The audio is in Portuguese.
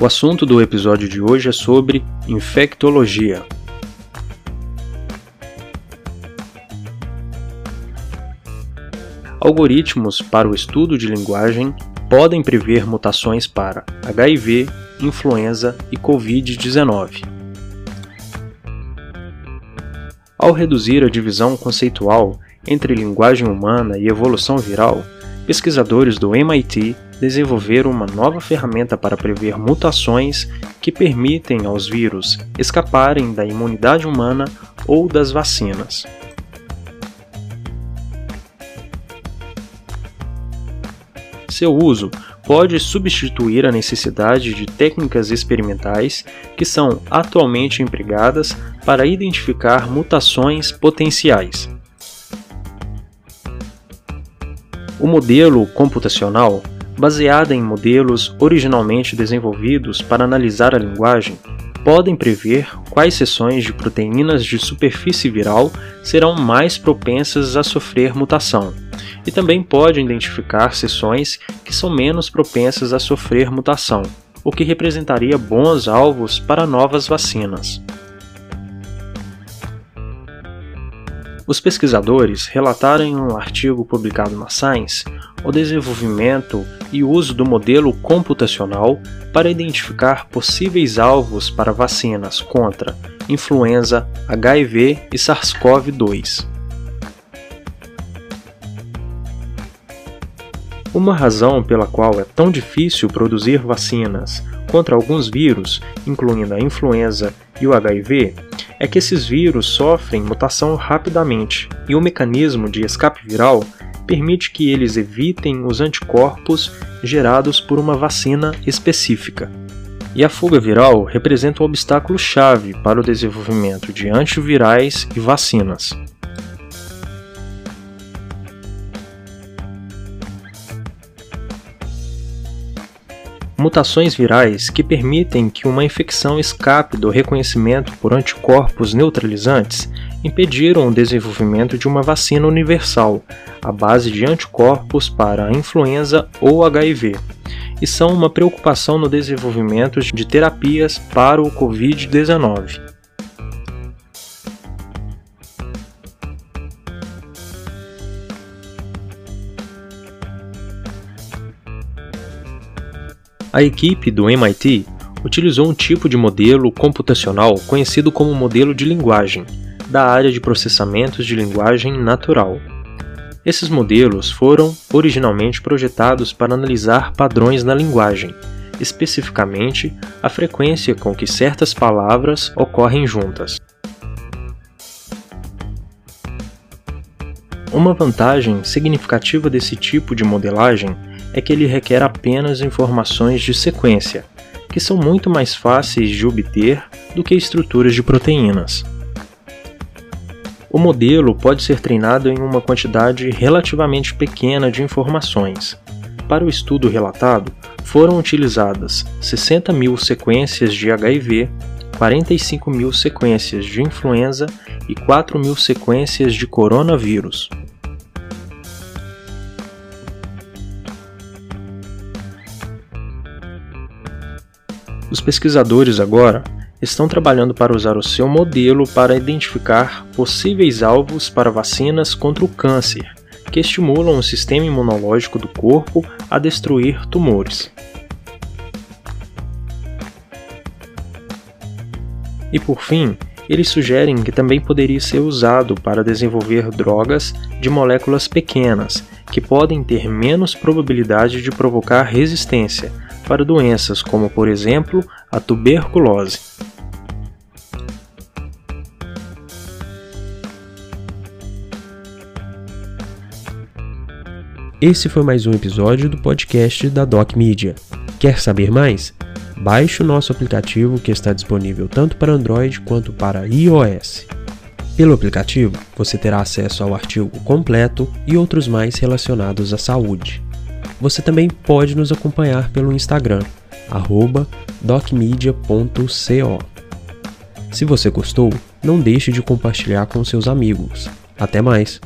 O assunto do episódio de hoje é sobre infectologia. Algoritmos para o estudo de linguagem podem prever mutações para HIV, influenza e Covid-19. Ao reduzir a divisão conceitual entre linguagem humana e evolução viral, pesquisadores do MIT desenvolveram uma nova ferramenta para prever mutações que permitem aos vírus escaparem da imunidade humana ou das vacinas. Seu uso pode substituir a necessidade de técnicas experimentais que são atualmente empregadas para identificar mutações potenciais. O modelo computacional baseada em modelos originalmente desenvolvidos para analisar a linguagem, podem prever quais seções de proteínas de superfície viral serão mais propensas a sofrer mutação, e também podem identificar seções que são menos propensas a sofrer mutação, o que representaria bons alvos para novas vacinas. Os pesquisadores relataram em um artigo publicado na Science o desenvolvimento e uso do modelo computacional para identificar possíveis alvos para vacinas contra influenza, HIV e SARS-CoV-2. Uma razão pela qual é tão difícil produzir vacinas contra alguns vírus, incluindo a influenza e o HIV, é que esses vírus sofrem mutação rapidamente e o mecanismo de escape viral permite que eles evitem os anticorpos gerados por uma vacina específica. E a fuga viral representa um obstáculo-chave para o desenvolvimento de antivirais e vacinas. Mutações virais que permitem que uma infecção escape do reconhecimento por anticorpos neutralizantes impediram o desenvolvimento de uma vacina universal à base de anticorpos para a influenza ou HIV, e são uma preocupação no desenvolvimento de terapias para o Covid-19. A equipe do MIT utilizou um tipo de modelo computacional conhecido como modelo de linguagem, da área de processamentos de linguagem natural. Esses modelos foram originalmente projetados para analisar padrões na linguagem, especificamente a frequência com que certas palavras ocorrem juntas. Uma vantagem significativa desse tipo de modelagem é que ele requer apenas informações de sequência, que são muito mais fáceis de obter do que estruturas de proteínas. O modelo pode ser treinado em uma quantidade relativamente pequena de informações. Para o estudo relatado, foram utilizadas 60 mil sequências de HIV, 45 mil sequências de influenza e 4 mil sequências de coronavírus. Os pesquisadores agora estão trabalhando para usar o seu modelo para identificar possíveis alvos para vacinas contra o câncer, que estimulam o sistema imunológico do corpo a destruir tumores. E por fim, eles sugerem que também poderia ser usado para desenvolver drogas de moléculas pequenas, que podem ter menos probabilidade de provocar resistência, para doenças como, por exemplo, a tuberculose. Esse foi mais um episódio do podcast da Doc Media. Quer saber mais? Baixe o nosso aplicativo que está disponível tanto para Android quanto para iOS. Pelo aplicativo, você terá acesso ao artigo completo e outros mais relacionados à saúde. Você também pode nos acompanhar pelo Instagram, docmedia.co. Se você gostou, não deixe de compartilhar com seus amigos. Até mais!